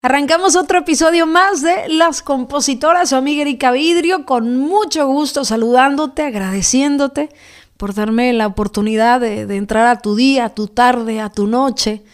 Arrancamos otro episodio más de Las Compositoras, su amiga Erika Vidrio, con mucho gusto saludándote, agradeciéndote por darme la oportunidad de, de, entrar a tu día, a tu tarde, a tu noche.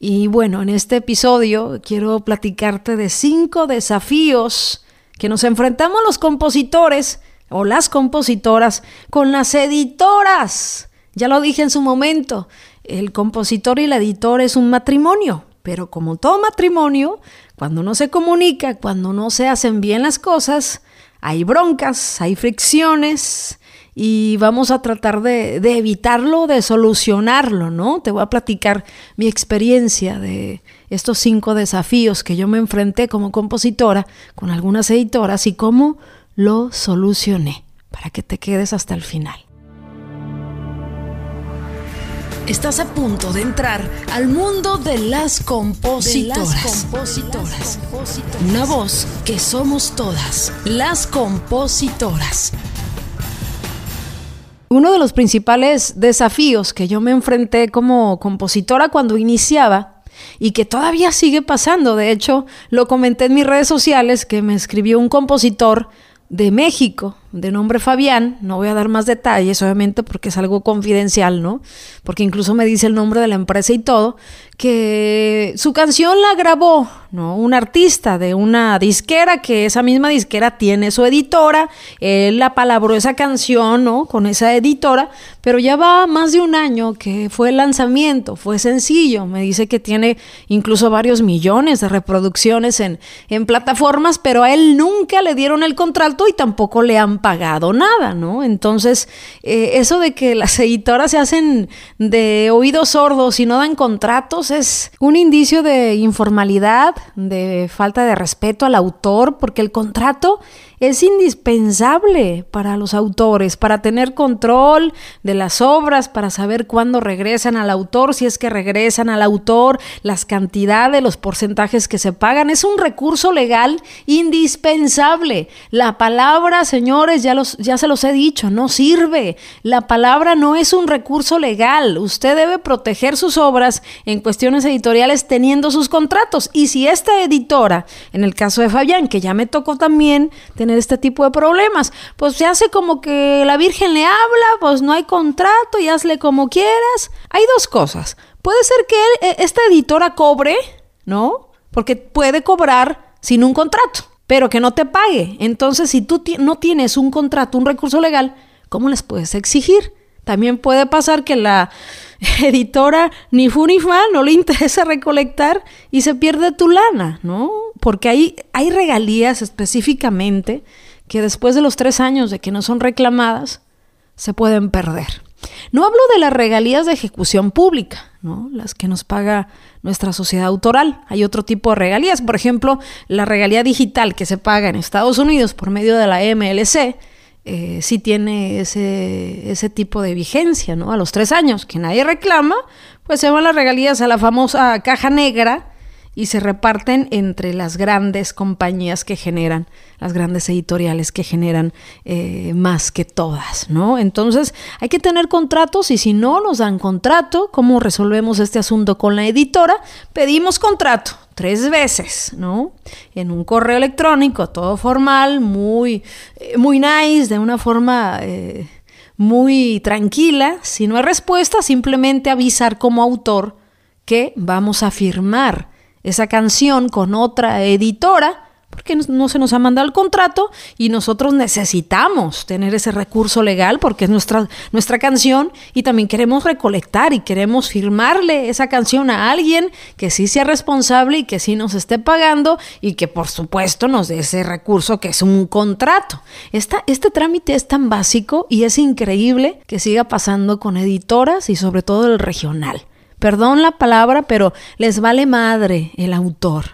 Y bueno, en este episodio quiero platicarte de cinco desafíos que nos enfrentamos los compositores o las compositoras con las editoras. Ya lo dije en su momento, el compositor y la editora es un matrimonio. Pero como todo matrimonio, cuando no se comunica, cuando no se hacen bien las cosas, hay broncas, hay fricciones y vamos a tratar de, de, evitarlo, de solucionarlo, ¿no? Te voy a platicar mi experiencia de estos cinco desafíos que yo me enfrenté como compositora con algunas editoras y cómo lo solucioné, para que te quedes hasta el final. Estás a punto de entrar al mundo de las compositoras. De las compositoras. Una voz que somos todas, las compositoras. Uno de los principales desafíos que yo me enfrenté como compositora cuando iniciaba y que todavía sigue pasando, de hecho lo comenté en mis redes sociales que me escribió un compositor de México, de nombre Fabián, no voy a dar más detalles, obviamente, porque es algo confidencial, ¿no? Porque incluso me dice el nombre de la empresa y todo, que su canción la grabó, ¿no? Un artista de una disquera, que esa misma disquera tiene su editora, él la palabró esa canción, ¿no? Con esa editora, pero ya va más de un año que fue el lanzamiento, fue sencillo, me dice que tiene incluso varios millones de reproducciones en, en plataformas, pero a él nunca le dieron el contrato y tampoco le han pagado nada, ¿no? Entonces, eh, eso de que las editoras se hacen de oídos sordos y no dan contratos es un indicio de informalidad, de falta de respeto al autor, porque el contrato es indispensable para los autores, para tener control de las obras, para saber cuándo regresan al autor, si es que regresan al autor, las cantidades, los porcentajes que se pagan. Es un recurso legal indispensable. La palabra, señores, ya, los, ya se los he dicho, no sirve. La palabra no es un recurso legal. Usted debe proteger sus obras en cuestiones editoriales teniendo sus contratos. Y si esta editora, en el caso de Fabián, que ya me tocó también tener este tipo de problemas. Pues se hace como que la Virgen le habla, pues no hay contrato y hazle como quieras. Hay dos cosas. Puede ser que él, e, esta editora cobre, ¿no? Porque puede cobrar sin un contrato, pero que no te pague. Entonces, si tú no tienes un contrato, un recurso legal, ¿cómo les puedes exigir? También puede pasar que la editora ni fu ni fa no le interesa recolectar y se pierde tu lana, ¿no? Porque hay, hay regalías específicamente que después de los tres años de que no son reclamadas, se pueden perder. No hablo de las regalías de ejecución pública, ¿no? las que nos paga nuestra sociedad autoral. Hay otro tipo de regalías, por ejemplo, la regalía digital que se paga en Estados Unidos por medio de la MLC, eh, sí tiene ese, ese tipo de vigencia, ¿no? A los tres años, que nadie reclama, pues se van las regalías a la famosa caja negra y se reparten entre las grandes compañías que generan, las grandes editoriales que generan eh, más que todas, ¿no? Entonces hay que tener contratos y si no nos dan contrato, ¿cómo resolvemos este asunto con la editora? Pedimos contrato tres veces, ¿no? En un correo electrónico, todo formal, muy, eh, muy nice, de una forma... Eh, muy tranquila, si no hay respuesta, simplemente avisar como autor que vamos a firmar esa canción con otra editora porque no se nos ha mandado el contrato y nosotros necesitamos tener ese recurso legal porque es nuestra, nuestra canción y también queremos recolectar y queremos firmarle esa canción a alguien que sí sea responsable y que sí nos esté pagando y que por supuesto nos dé ese recurso que es un contrato. Esta, este trámite es tan básico y es increíble que siga pasando con editoras y sobre todo el regional perdón la palabra, pero les vale madre el autor.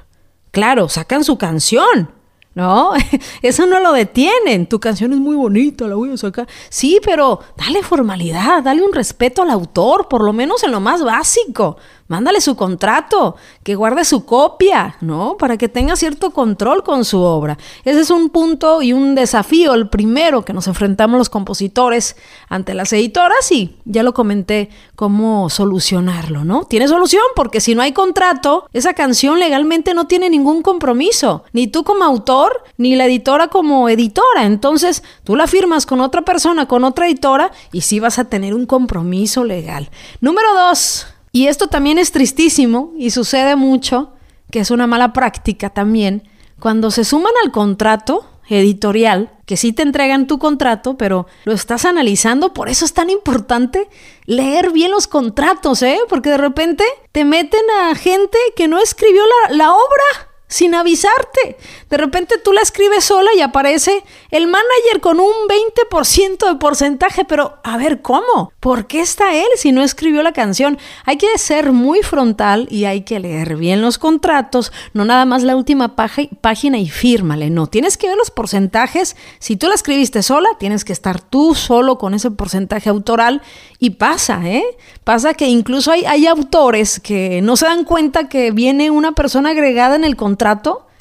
Claro, sacan su canción, ¿no? Eso no lo detienen. Tu canción es muy bonita, la voy a sacar. Sí, pero dale formalidad, dale un respeto al autor, por lo menos en lo más básico. Mándale su contrato, que guarde su copia, ¿no? Para que tenga cierto control con su obra. Ese es un punto y un desafío, el primero que nos enfrentamos los compositores ante las editoras y ya lo comenté cómo solucionarlo, ¿no? Tiene solución porque si no hay contrato, esa canción legalmente no tiene ningún compromiso, ni tú como autor, ni la editora como editora. Entonces, tú la firmas con otra persona, con otra editora y sí vas a tener un compromiso legal. Número dos, y esto también es tristísimo y sucede mucho, que es una mala práctica también, cuando se suman al contrato editorial, que sí te entregan tu contrato, pero lo estás analizando, por eso es tan importante leer bien los contratos, ¿eh? Porque de repente te meten a gente que no escribió la, la obra sin avisarte. De repente tú la escribes sola y aparece el manager con un 20% de porcentaje, pero a ver, ¿cómo? ¿Por qué está él si no escribió la canción? Hay que ser muy frontal y hay que leer bien los contratos, no nada más la última página y fírmale, no, tienes que ver los porcentajes. Si tú la escribiste sola, tienes que estar tú solo con ese porcentaje autoral y pasa, ¿eh? Pasa que incluso hay, hay autores que no se dan cuenta que viene una persona agregada en el contrato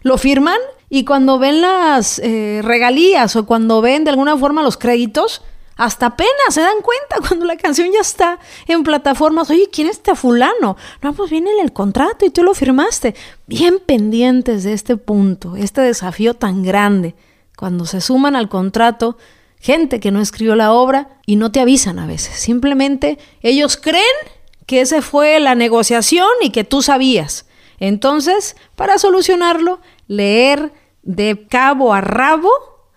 lo firman y cuando ven las eh, regalías o cuando ven de alguna forma los créditos, hasta apenas se dan cuenta cuando la canción ya está en plataformas. Oye, ¿quién es este fulano? No, pues viene en el contrato y tú lo firmaste. Bien pendientes de este punto, este desafío tan grande. Cuando se suman al contrato gente que no escribió la obra y no te avisan a veces. Simplemente ellos creen que esa fue la negociación y que tú sabías. Entonces, para solucionarlo, leer de cabo a rabo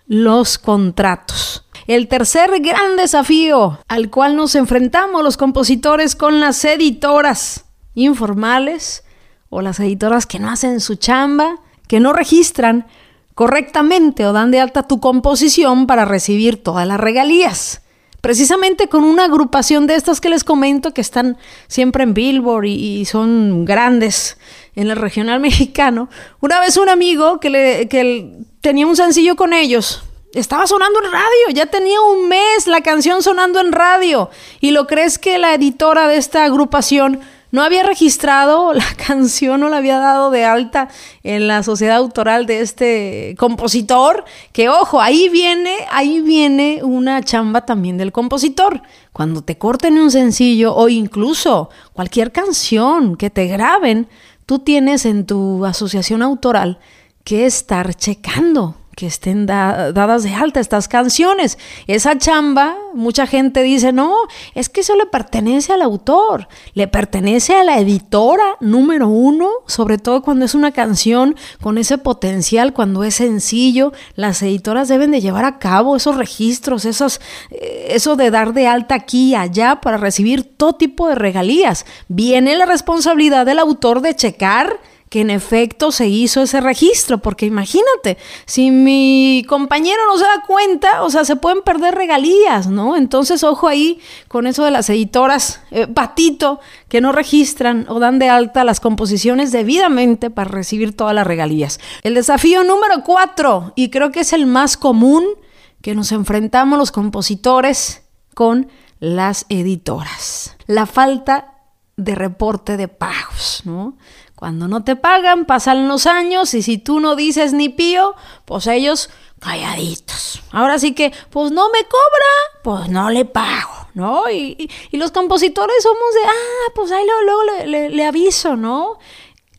los contratos. El tercer gran desafío al cual nos enfrentamos los compositores con las editoras informales o las editoras que no hacen su chamba, que no registran correctamente o dan de alta tu composición para recibir todas las regalías. Precisamente con una agrupación de estas que les comento que están siempre en Billboard y, son grandes en el regional mexicano. Una vez un amigo que, le, que tenía un sencillo con ellos, estaba sonando en radio, ya tenía un mes la canción sonando en radio. Y lo crees que la editora de esta agrupación no había registrado la canción, no la había dado de alta en la sociedad autoral de este compositor, que ojo, ahí viene, ahí viene una chamba también del compositor. Cuando te corten un sencillo o incluso cualquier canción que te graben, tú tienes en tu asociación autoral que estar checando que estén dadas de alta estas canciones. Esa chamba, mucha gente dice, no, es que eso le pertenece al autor, le pertenece a la editora número uno, sobre todo cuando es una canción con ese potencial, cuando es sencillo, las editoras deben de llevar a cabo esos registros, esos, eh, eso de dar de alta aquí y allá para recibir todo tipo de regalías. Viene la responsabilidad del autor de checar que en efecto se hizo ese registro, porque imagínate, si mi compañero no se da cuenta, o sea, se pueden perder regalías, ¿no? Entonces, ojo ahí con eso de las editoras, eh, patito, que no registran o dan de alta las composiciones debidamente para recibir todas las regalías. El desafío número cuatro, y creo que es el más común que nos enfrentamos los compositores con las editoras, la falta de reporte de pagos, ¿no? Cuando no te pagan, pasan los años y si tú no dices ni pío, pues ellos calladitos. Ahora sí que, pues no me cobra, pues no le pago, ¿no? Y, los compositores somos de, ah, pues ahí luego, le, le aviso, ¿no?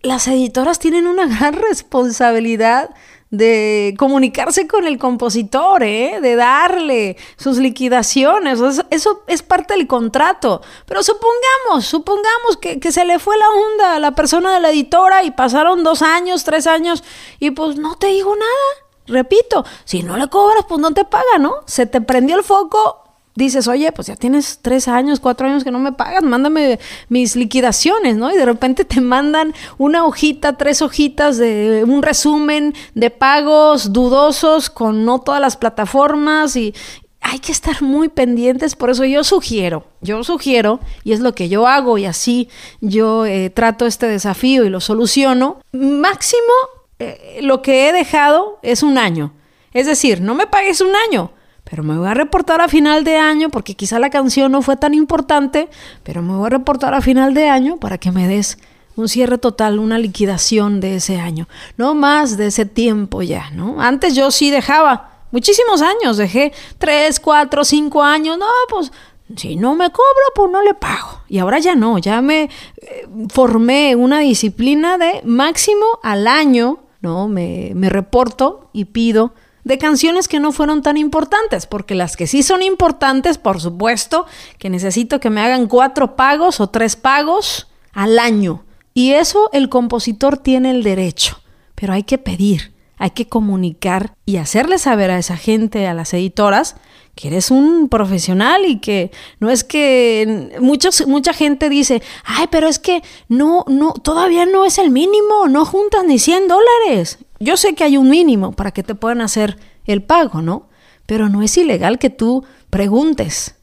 Las editoras tienen una gran responsabilidad de comunicarse con el compositor, ¿eh? de darle sus liquidaciones. Eso, es parte del contrato. Pero supongamos, supongamos que, que, se le fue la onda a la persona de la editora y pasaron dos años, tres años y pues no te digo nada. Repito, si no le cobras, pues no te paga, ¿no? Se te prendió el foco, dices, oye, pues ya tienes tres años, cuatro años que no me pagas, mándame mis liquidaciones, ¿no? Y de repente te mandan una hojita, tres hojitas de un resumen de pagos dudosos con no todas las plataformas y hay que estar muy pendientes, por eso yo sugiero, yo sugiero, y es lo que yo hago y así yo eh, trato este desafío y lo soluciono, máximo eh, lo que he dejado es un año. Es decir, no me pagues un año, pero me voy a reportar a final de año porque quizá la canción no fue tan importante, pero me voy a reportar a final de año para que me des un cierre total, una liquidación de ese año, no más de ese tiempo ya, ¿no? Antes yo sí dejaba muchísimos años, dejé tres, cuatro, cinco años, no, pues si no me cobro, pues no le pago. Y ahora ya no, ya me eh, formé una disciplina de máximo al año, ¿no? Me, me reporto y pido de canciones que no fueron tan importantes, porque las que sí son importantes, por supuesto, que necesito que me hagan cuatro pagos o tres pagos al año. Y eso el compositor tiene el derecho, pero hay que pedir, hay que comunicar y hacerle saber a esa gente, a las editoras, que eres un profesional y que no es que muchos, mucha gente dice, ay, pero es que no, no, todavía no es el mínimo, no juntas ni 100 dólares. Yo sé que hay un mínimo para que te puedan hacer el pago, ¿no? Pero no es ilegal que tú preguntes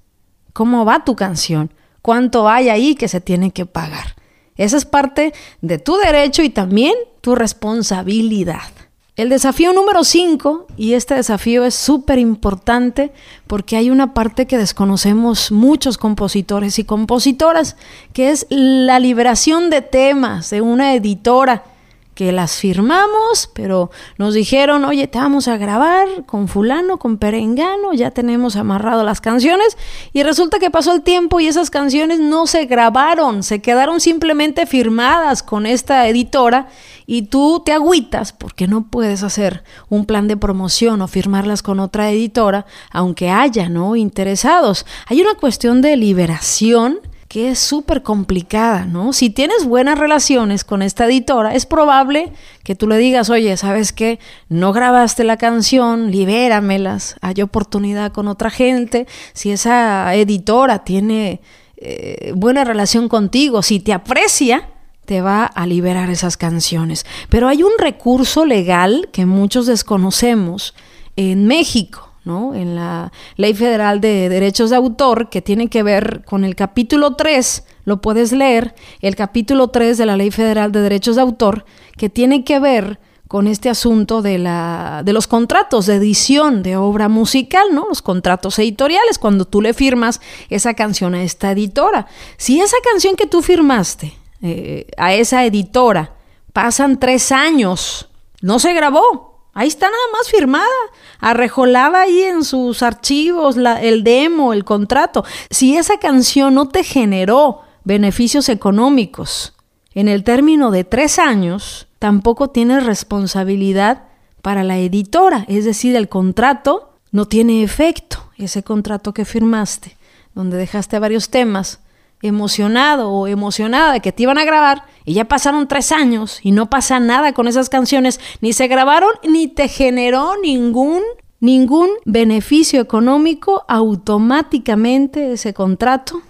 cómo va tu canción, cuánto hay ahí que se tiene que pagar. Esa es parte de tu derecho y también tu responsabilidad. El desafío número 5, y este desafío es súper importante porque hay una parte que desconocemos muchos compositores y compositoras, que es la liberación de temas de una editora que las firmamos, pero nos dijeron, oye, te vamos a grabar con fulano, con perengano, ya tenemos amarrado las canciones, y resulta que pasó el tiempo y esas canciones no se grabaron, se quedaron simplemente firmadas con esta editora, y tú te agüitas porque no puedes hacer un plan de promoción o firmarlas con otra editora, aunque haya, ¿no? Interesados. Hay una cuestión de liberación que es súper complicada, ¿no? Si tienes buenas relaciones con esta editora, es probable que tú le digas, oye, ¿sabes qué? No grabaste la canción, libéramelas, hay oportunidad con otra gente. Si esa editora tiene eh, buena relación contigo, si te aprecia, te va a liberar esas canciones. Pero hay un recurso legal que muchos desconocemos en México ¿no? en la Ley Federal de Derechos de Autor, que tiene que ver con el capítulo 3, lo puedes leer, el capítulo 3 de la Ley Federal de Derechos de Autor, que tiene que ver con este asunto de, la, de los contratos de edición de obra musical, ¿no? Los contratos editoriales, cuando tú le firmas esa canción a esta editora. Si esa canción que tú firmaste eh, a esa editora pasan tres años, no se grabó, Ahí está nada más firmada, arrejolada ahí en sus archivos, el demo, el contrato. Si esa canción no te generó beneficios económicos en el término de tres años, tampoco tienes responsabilidad para la editora. Es decir, el contrato no tiene efecto, ese contrato que firmaste, donde dejaste varios temas emocionado o emocionada de que te iban a grabar y ya pasaron tres años y no pasa nada con esas canciones, ni se grabaron ni te generó ningún ningún beneficio económico, automáticamente ese contrato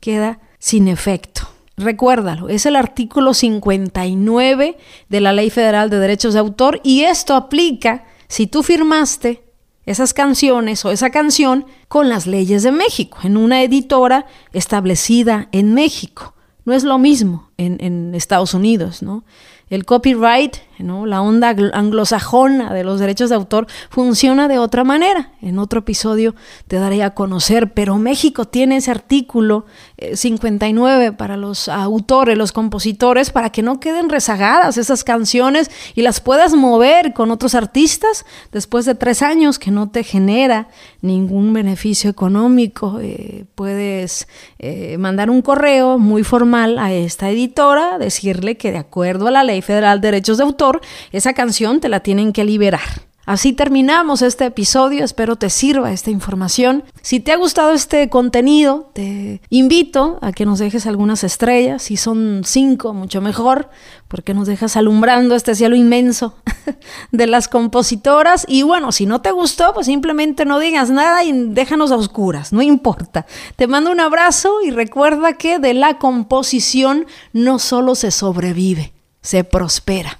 queda sin efecto. Recuérdalo, es el artículo 59 de la Ley Federal de Derechos de Autor y esto aplica si tú firmaste esas canciones o esa canción con las leyes de México, en una editora establecida en México. No es lo mismo en, Estados Unidos, ¿no? El copyright, ¿no? la onda anglosajona de los derechos de autor, funciona de otra manera. En otro episodio te daré a conocer, pero México tiene ese artículo 59 eh, para los autores, los compositores, para que no queden rezagadas esas canciones y las puedas mover con otros artistas después de tres años que no te genera ningún beneficio económico. Eh, puedes eh, mandar un correo muy formal a esta editora, decirle que de acuerdo a la ley Federal de Derechos de Autor, esa canción te la tienen que liberar. Así terminamos este episodio, espero te sirva esta información. Si te ha gustado este contenido, te invito a que nos dejes algunas estrellas, si son cinco, mucho mejor, porque nos dejas alumbrando este cielo inmenso de las compositoras. Y bueno, si no te gustó, pues simplemente no digas nada y déjanos a oscuras, no importa. Te mando un abrazo y recuerda que de la composición no solo se sobrevive, se prospera.